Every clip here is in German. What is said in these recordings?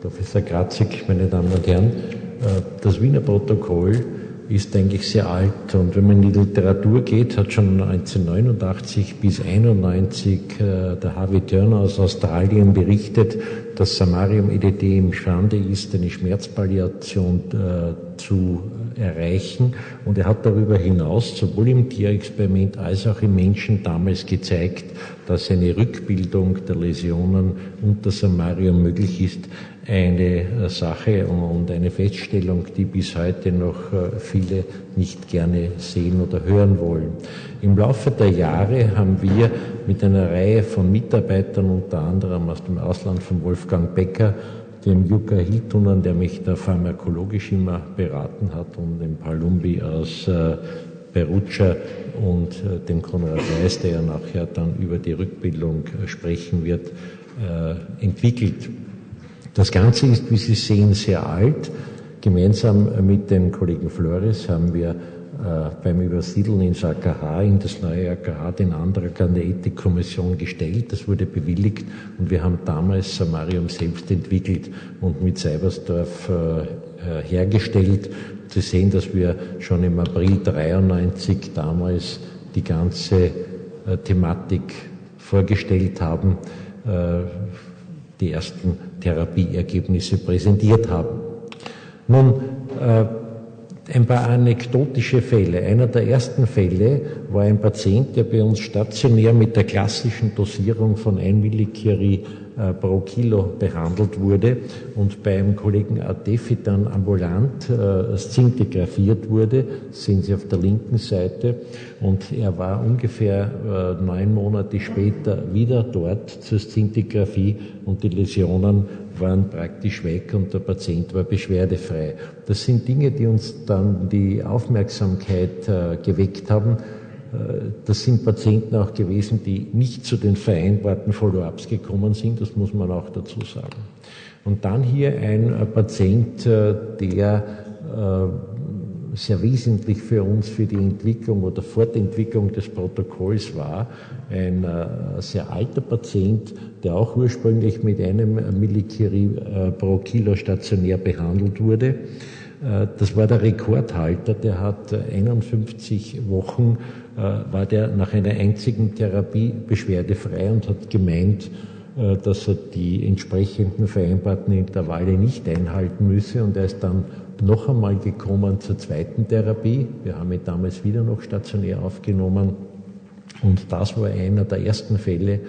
Professor Grazig, meine Damen und Herren, das Wiener Protokoll ist eigentlich sehr alt. Und wenn man in die Literatur geht, hat schon 1989 bis 1991 äh, der Harvey Turner aus Australien berichtet, dass Samarium EDT imstande ist, eine Schmerzpalliation äh, zu erreichen. Und er hat darüber hinaus sowohl im Tierexperiment als auch im Menschen damals gezeigt, dass eine Rückbildung der Läsionen unter Samarium möglich ist eine Sache und eine Feststellung, die bis heute noch äh, viele nicht gerne sehen oder hören wollen. Im Laufe der Jahre haben wir mit einer Reihe von Mitarbeitern, unter anderem aus dem Ausland von Wolfgang Becker, dem Jukka Hiltunen, der mich da pharmakologisch immer beraten hat, und dem Palumbi aus äh, Perugia und äh, dem Konrad Weiß, der ja nachher dann über die Rückbildung sprechen wird, entwickelt. Das Ganze ist, wie Sie sehen, sehr alt. Gemeinsam mit dem Kollegen Flores haben wir äh, beim Übersiedeln ins AKH, in das neue AKH, den Antrag an die Ethikkommission gestellt. Das wurde bewilligt und wir haben damals Samarium selbst entwickelt und mit Seibersdorf äh, äh, hergestellt. Sie sehen, dass wir schon im April 93 damals die ganze Thematik vorgestellt haben. Die ersten Therapieergebnisse präsentiert haben. Nun, äh, ein paar anekdotische Fälle. Einer der ersten Fälle war ein Patient, der bei uns stationär mit der klassischen Dosierung von 1 Millicurie äh, pro Kilo behandelt wurde und beim Kollegen Adefi dann ambulant äh, szintigraphiert wurde, sehen Sie auf der linken Seite. Und er war ungefähr äh, neun Monate später wieder dort zur Szintigraphie und die Läsionen waren praktisch weg und der Patient war beschwerdefrei. Das sind Dinge, die uns dann die Aufmerksamkeit äh, geweckt haben. Äh, das sind Patienten auch gewesen, die nicht zu den vereinbarten Follow-ups gekommen sind, das muss man auch dazu sagen. Und dann hier ein äh, Patient, der sehr wesentlich für uns für die Entwicklung oder Fortentwicklung des Protokolls war. Ein äh, sehr alter Patient, der auch ursprünglich mit einem Millicurie äh, pro Kilo stationär behandelt wurde. Äh, das war der Rekordhalter, der hat 51 Wochen, war der nach einer einzigen Therapie beschwerdefrei und hat gemeint, dass er die entsprechenden vereinbarten Intervalle nicht einhalten müsse und er ist dann noch einmal gekommen zur zweiten Therapie. Wir haben ihn damals wieder noch stationär aufgenommen. Und das war einer der ersten Fälle,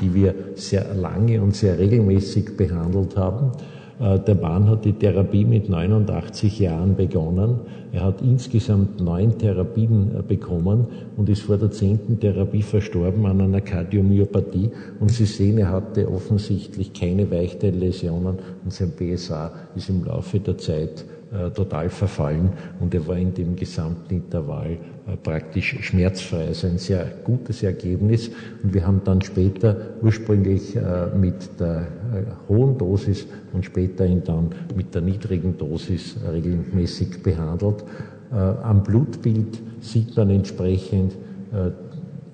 die wir sehr lange und sehr regelmäßig behandelt haben. Äh, der Mann hat die Therapie mit 89 Jahren begonnen. Er hat insgesamt neun Therapien äh, bekommen und ist vor der zehnten Therapie verstorben an einer Kardiomyopathie. Und Sie sehen, er hatte offensichtlich keine Weichteilläsionen und sein PSA ist im Laufe der Zeit äh, total verfallen und er war in dem gesamten Intervall äh, praktisch schmerzfrei. Also ein sehr gutes Ergebnis. Und wir haben dann später ursprünglich äh, mit der hohen Dosis und später ihn dann mit der niedrigen Dosis regelmäßig behandelt. Am Blutbild sieht man entsprechend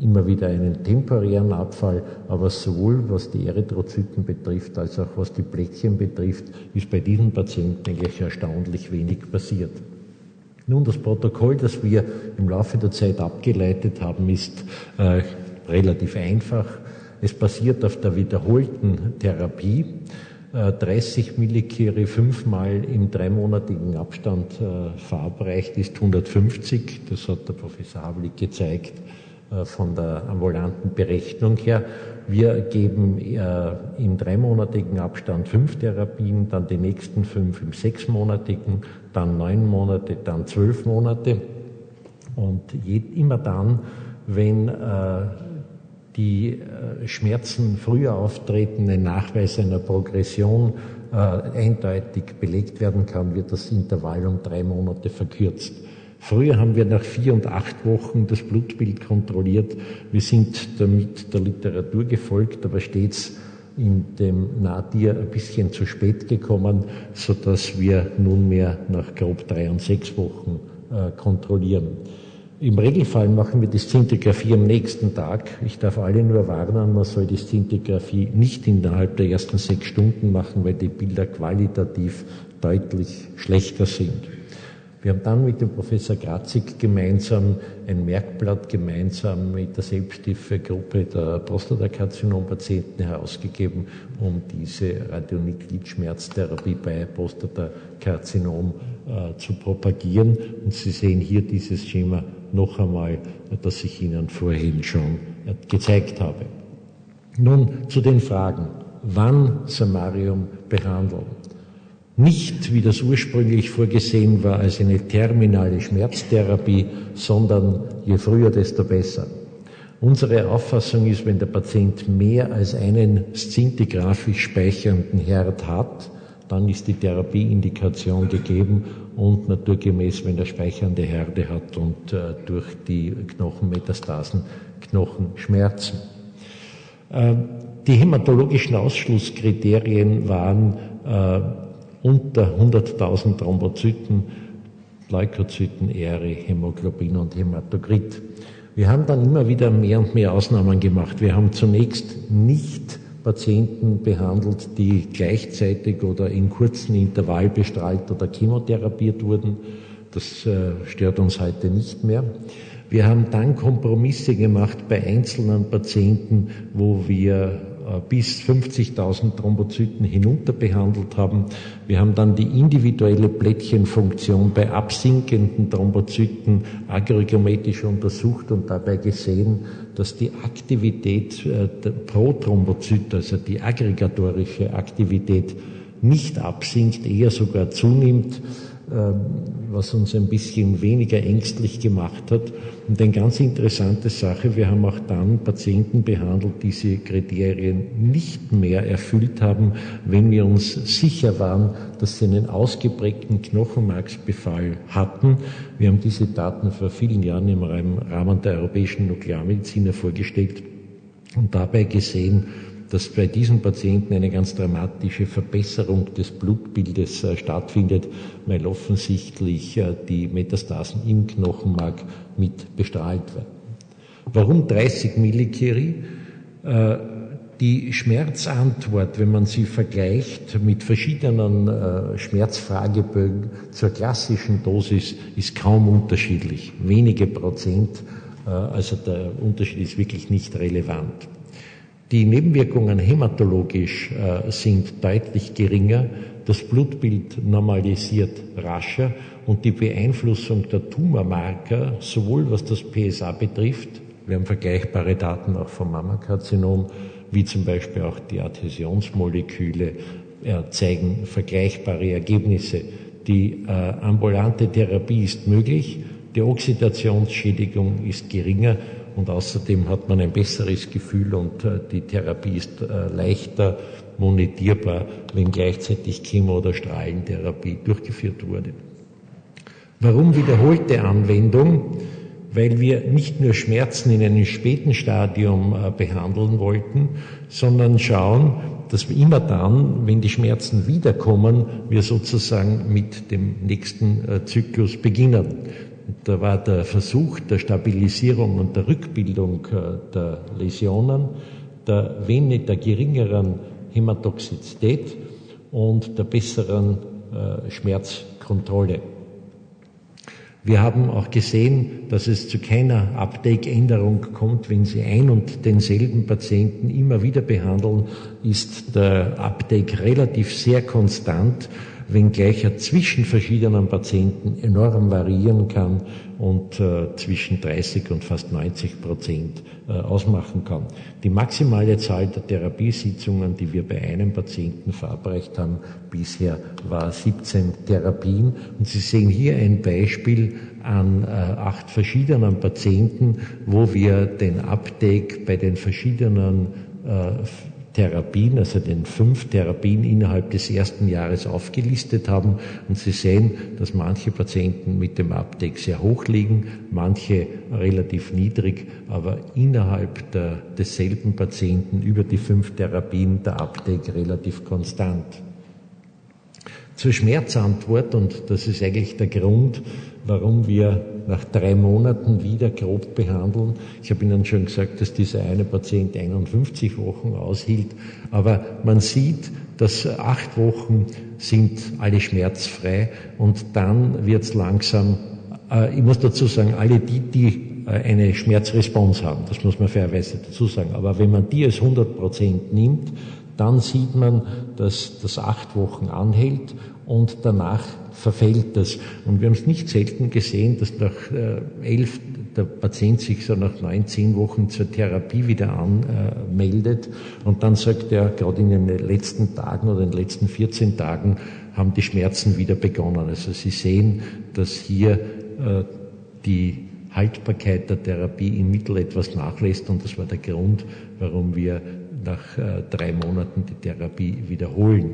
immer wieder einen temporären Abfall, aber sowohl was die Erythrozyten betrifft, als auch was die Plättchen betrifft, ist bei diesen Patienten eigentlich erstaunlich wenig passiert. Nun, das Protokoll, das wir im Laufe der Zeit abgeleitet haben, ist äh, relativ einfach. Es basiert auf der wiederholten Therapie. 30 äh, Millikiri fünfmal im dreimonatigen Abstand äh, verabreicht ist 150. Das hat der Professor Havlik gezeigt. Äh, von der ambulanten Berechnung her. Wir geben äh, im dreimonatigen Abstand fünf Therapien, dann die nächsten fünf im sechsmonatigen, dann neun Monate, dann zwölf Monate. Und immer dann, wenn äh, die Schmerzen früher auftreten, ein Nachweis einer Progression eindeutig belegt werden kann, wird das Intervall um drei Monate verkürzt. Früher haben wir nach vier und acht Wochen das Blutbild kontrolliert. Wir sind damit der Literatur gefolgt, aber stets in dem Nadir ein bisschen zu spät gekommen, so dass wir nunmehr nach grob drei und sechs Wochen äh, kontrollieren. Im Regelfall machen wir die Szintigraphie am nächsten Tag. Ich darf alle nur warnen, man soll die Szintigraphie nicht innerhalb der ersten sechs Stunden machen, weil die Bilder qualitativ deutlich schlechter sind. Wir haben dann mit dem Professor Grazig gemeinsam ein Merkblatt gemeinsam mit der Selbsthilfegruppe der Prostatakarzinom-Patienten herausgegeben, um diese Radionuklidschmerztherapie bei Prostatakarzinom äh, zu propagieren. Und Sie sehen hier dieses Schema noch einmal, das ich Ihnen vorhin schon gezeigt habe. Nun zu den Fragen. Wann Samarium behandeln? Nicht, wie das ursprünglich vorgesehen war, als eine terminale Schmerztherapie, sondern je früher, desto besser. Unsere Auffassung ist, wenn der Patient mehr als einen szintigraphisch speichernden Herd hat, dann ist die Therapieindikation gegeben und naturgemäß, wenn er speichernde Herde hat und äh, durch die Knochenmetastasen Knochenschmerzen. Äh, die hämatologischen Ausschlusskriterien waren äh, unter 100.000 Thrombozyten, Leukozyten, Ähre, Hämoglobin und Hämatokrit. Wir haben dann immer wieder mehr und mehr Ausnahmen gemacht. Wir haben zunächst nicht Patienten behandelt, die gleichzeitig oder in kurzen Intervall bestrahlt oder chemotherapiert wurden. Das äh, stört uns heute nicht mehr. Wir haben dann Kompromisse gemacht bei einzelnen Patienten, wo wir bis 50.000 Thrombozyten hinunter behandelt haben. Wir haben dann die individuelle Plättchenfunktion bei absinkenden Thrombozyten aggregometisch untersucht und dabei gesehen, dass die Aktivität äh, pro Thrombozyt, also die aggregatorische Aktivität, nicht absinkt, eher sogar zunimmt. Ähm, was uns ein bisschen weniger ängstlich gemacht hat. Und eine ganz interessante Sache, wir haben auch dann Patienten behandelt, die diese Kriterien nicht mehr erfüllt haben, wenn wir uns sicher waren, dass sie einen ausgeprägten Knochenmarksbefall hatten. Wir haben diese Daten vor vielen Jahren im Rahmen der europäischen Nuklearmediziner vorgestellt und dabei gesehen, dass bei diesen Patienten eine ganz dramatische Verbesserung des Blutbildes äh, stattfindet, weil offensichtlich äh, die Metastasen im Knochenmark mit bestrahlt werden. Warum 30 Millikiri? Äh, die Schmerzantwort, wenn man sie vergleicht mit verschiedenen Schmerzfragebögen zur klassischen Dosis, ist kaum unterschiedlich. Wenige Prozent, also der Unterschied ist wirklich nicht relevant. Die Nebenwirkungen hämatologisch äh, sind deutlich geringer, das Blutbild normalisiert rascher und die Beeinflussung der Tumormarker, sowohl was das PSA betrifft, wir haben vergleichbare Daten auch vom Mammakarzinom, wie zum Beispiel auch die Adhäsionsmoleküle, äh, zeigen vergleichbare Ergebnisse. Die äh, ambulante Therapie ist möglich, die Oxidationsschädigung ist geringer und außerdem hat man ein besseres Gefühl und äh, die Therapie ist äh, leichter monetierbar, wenn gleichzeitig Chemo- oder Strahlentherapie durchgeführt wurde. Warum wiederholte Anwendung? Weil wir nicht nur Schmerzen in einem späten Stadium äh, behandeln wollten, sondern schauen, dass wir immer dann, wenn die Schmerzen wiederkommen, wir sozusagen mit dem nächsten Zyklus beginnen. Da war der Versuch der Stabilisierung und der Rückbildung äh, der Läsionen, der, wenig, der geringeren Hämatoxizität und der besseren äh, Schmerzkontrolle. Wir haben auch gesehen, dass es zu keiner Uptake-Änderung kommt, wenn Sie ein und denselben Patienten immer wieder behandeln, ist der Uptake relativ sehr konstant wenngleich er zwischen verschiedenen Patienten enorm variieren kann und äh, zwischen 30 und fast 90 Prozent äh, ausmachen kann. Die maximale Zahl der Therapiesitzungen, die wir bei einem Patienten verabreicht haben, bisher war 17 Therapien. Und Sie sehen hier ein Beispiel an äh, acht verschiedenen Patienten, wo wir den Uptake bei den verschiedenen äh, Therapien, also den fünf Therapien innerhalb des ersten Jahres aufgelistet haben. Und Sie sehen, dass manche Patienten mit dem Uptake sehr hoch liegen, manche relativ niedrig, aber innerhalb der, desselben Patienten über die fünf Therapien der Uptake relativ konstant. Zur Schmerzantwort, und das ist eigentlich der Grund, warum wir nach drei Monaten wieder grob behandeln. Ich habe Ihnen schon gesagt, dass dieser eine Patient 51 Wochen aushielt, aber man sieht, dass acht Wochen sind alle schmerzfrei. Und dann wird es langsam, äh, ich muss dazu sagen, alle die, die äh, eine Schmerzresponse haben, das muss man fairerweise dazu sagen, aber wenn man die als 100 Prozent nimmt, dann sieht man, dass das acht Wochen anhält und danach verfällt das. Und wir haben es nicht selten gesehen, dass nach äh, elf der Patient sich so nach neun, zehn Wochen zur Therapie wieder anmeldet und dann sagt er, gerade in den letzten Tagen oder in den letzten 14 Tagen haben die Schmerzen wieder begonnen. Also Sie sehen, dass hier äh, die Haltbarkeit der Therapie im Mittel etwas nachlässt und das war der Grund, warum wir nach äh, drei Monaten die Therapie wiederholen.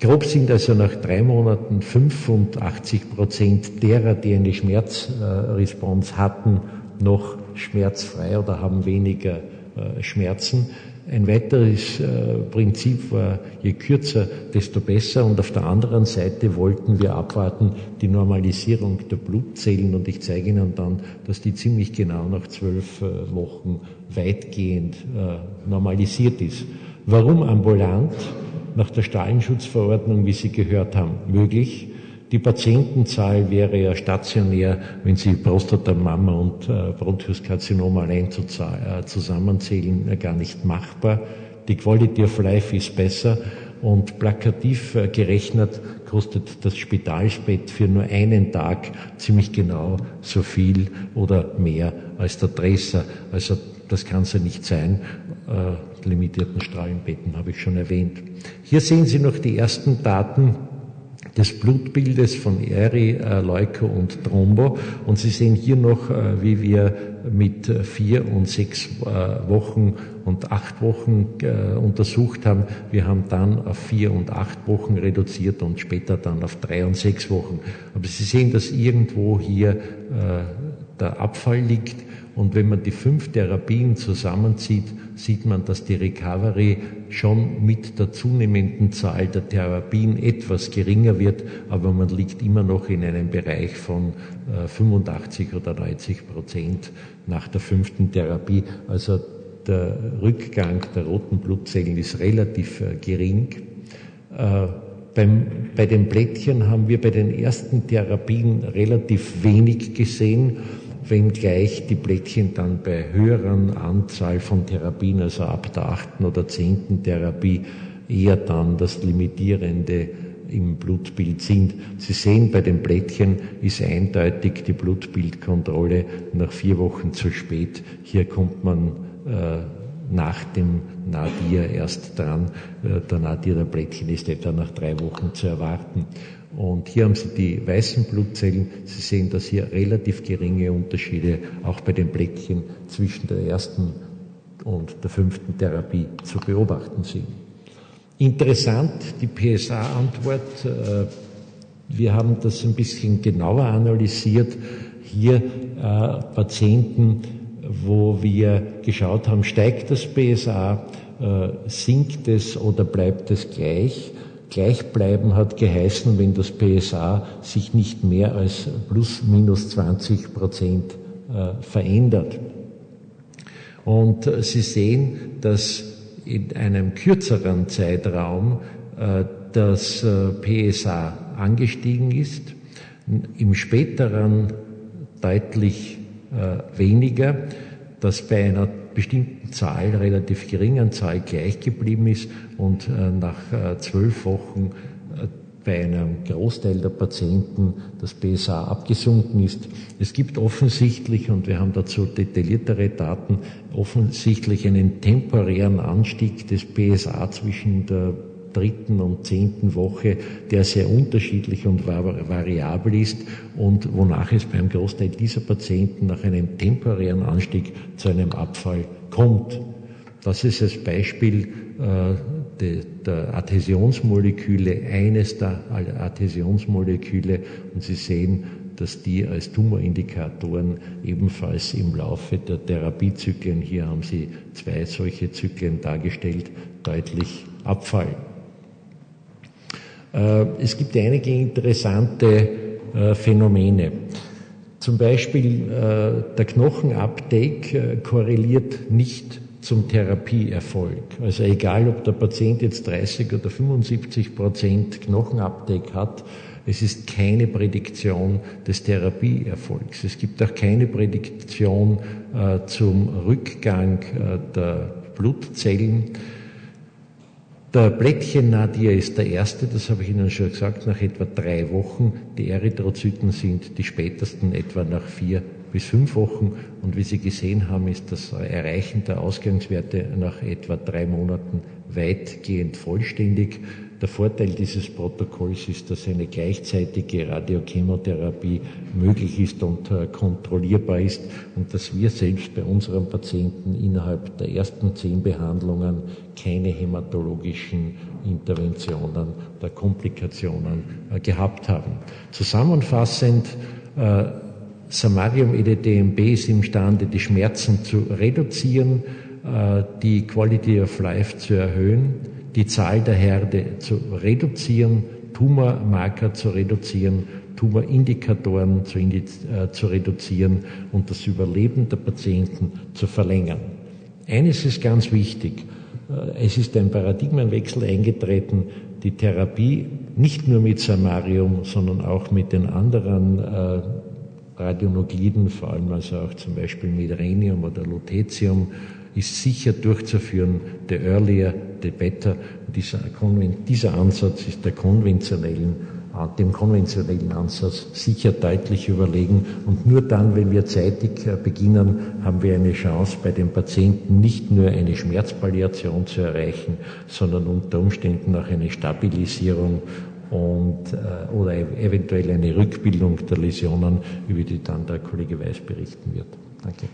Grob sind also nach drei Monaten 85 Prozent derer, die eine Schmerzresponse hatten, noch schmerzfrei oder haben weniger äh, Schmerzen. Ein weiteres äh, Prinzip war, je kürzer, desto besser. Und auf der anderen Seite wollten wir abwarten die Normalisierung der Blutzellen. Und ich zeige Ihnen dann, dass die ziemlich genau nach zwölf äh, Wochen weitgehend normalisiert ist. Warum ambulant? Nach der Strahlenschutzverordnung, wie Sie gehört haben, möglich. Die Patientenzahl wäre ja stationär, wenn Sie Prostatamama und äh, Bronchuskarzinom allein zu, äh, zusammenzählen, äh, gar nicht machbar. Die Quality of Life ist besser und plakativ äh, gerechnet kostet das Spitalsbett für nur einen Tag ziemlich genau so viel oder mehr als der Dresser. Also das kann es ja nicht sein. Äh, limitierten Strahlenbetten habe ich schon erwähnt. Hier sehen Sie noch die ersten Daten des Blutbildes von Eri, äh, Leuko und Trombo. Und Sie sehen hier noch, äh, wie wir mit vier und sechs äh, Wochen und acht Wochen äh, untersucht haben. Wir haben dann auf vier und acht Wochen reduziert und später dann auf drei und sechs Wochen. Aber Sie sehen, dass irgendwo hier äh, der Abfall liegt. Und wenn man die fünf Therapien zusammenzieht, sieht man, dass die Recovery schon mit der zunehmenden Zahl der Therapien etwas geringer wird, aber man liegt immer noch in einem Bereich von 85 äh, oder 90 Prozent nach der fünften Therapie. Also der Rückgang der roten Blutzellen ist relativ äh, gering. Äh, beim, bei den Blättchen haben wir bei den ersten Therapien relativ wenig gesehen wenngleich die Blättchen dann bei höheren Anzahl von Therapien, also ab der achten oder zehnten Therapie, eher dann das Limitierende im Blutbild sind. Sie sehen, bei den Blättchen ist eindeutig die Blutbildkontrolle nach vier Wochen zu spät. Hier kommt man äh, nach dem Nadir erst dran. Äh, der Nadir der Blättchen ist etwa nach drei Wochen zu erwarten. Und hier haben Sie die weißen Blutzellen. Sie sehen, dass hier relativ geringe Unterschiede auch bei den Blättchen zwischen der ersten und der fünften Therapie zu beobachten sind. Interessant, die PSA-Antwort. Äh, wir haben das ein bisschen genauer analysiert. Hier äh, Patienten, wo wir geschaut haben, steigt das PSA, äh, sinkt es oder bleibt es gleich? Gleich bleiben hat geheißen, wenn das PSA sich nicht mehr als plus minus 20 Prozent äh, verändert. Und äh, Sie sehen, dass in einem kürzeren Zeitraum äh, das PSA angestiegen ist, im späteren deutlich weniger, dass bei einer bestimmten Zahl, relativ geringen Zahl gleich geblieben ist und äh, nach äh, zwölf Wochen äh, bei einem Großteil der Patienten das PSA abgesunken ist. Es gibt offensichtlich, und wir haben dazu detailliertere Daten, offensichtlich einen temporären Anstieg des PSA zwischen der dritten und zehnten Woche, der sehr unterschiedlich und variabel ist und wonach es beim Großteil dieser Patienten nach einem temporären Anstieg zu einem Abfall kommt. Das ist als Beispiel äh, de, der Adhäsionsmoleküle, eines der Adhäsionsmoleküle und Sie sehen, dass die als Tumorindikatoren ebenfalls im Laufe der Therapiezyklen, hier haben Sie zwei solche Zyklen dargestellt, deutlich abfallen. Äh, es gibt einige interessante äh, Phänomene. Zum Beispiel äh, der Knochenuptake äh, korreliert nicht zum Therapieerfolg. Also egal, ob der Patient jetzt 30 oder 75 Prozent Knochenuptake hat, es ist keine Prädiktion des Therapieerfolgs. Es gibt auch keine Prädiktion zum Rückgang der Blutzellen. Der Blättchen-Nadir ist der erste, das habe ich Ihnen schon gesagt, nach etwa drei Wochen. Die Erythrozyten sind die spätesten etwa nach vier bis fünf Wochen. Und wie Sie gesehen haben, ist das Erreichen der Ausgangswerte nach etwa drei Monaten weitgehend vollständig. Der Vorteil dieses Protokolls ist, dass eine gleichzeitige Radiochemotherapie möglich ist und äh, kontrollierbar ist und dass wir selbst bei unseren Patienten innerhalb der ersten zehn Behandlungen keine hämatologischen Interventionen oder Komplikationen äh, gehabt haben. Zusammenfassend, äh, Samarium EDTMB ist imstande, die Schmerzen zu reduzieren, die Quality of Life zu erhöhen, die Zahl der Herde zu reduzieren, Tumormarker zu reduzieren, Tumorindikatoren zu, äh, zu reduzieren und das Überleben der Patienten zu verlängern. Eines ist ganz wichtig. Äh, es ist ein Paradigmenwechsel eingetreten. Die Therapie nicht nur mit Samarium, sondern auch mit den anderen äh, Radionukliden, vor allem also auch zum Beispiel mit Rhenium oder Lutetium, ist sicher durchzuführen. The earlier, the better. Dieser, dieser Ansatz ist der konventionellen, äh, dem konventionellen Ansatz sicher deutlich überlegen. Und nur dann, wenn wir zeitig äh, beginnen, haben wir eine Chance, bei den Patienten nicht nur eine Schmerzpalliation zu erreichen, sondern unter Umständen auch eine Stabilisierung und, äh, oder eventuell eine Rückbildung der Läsionen, über die dann der Kollege Weiß berichten wird. Danke.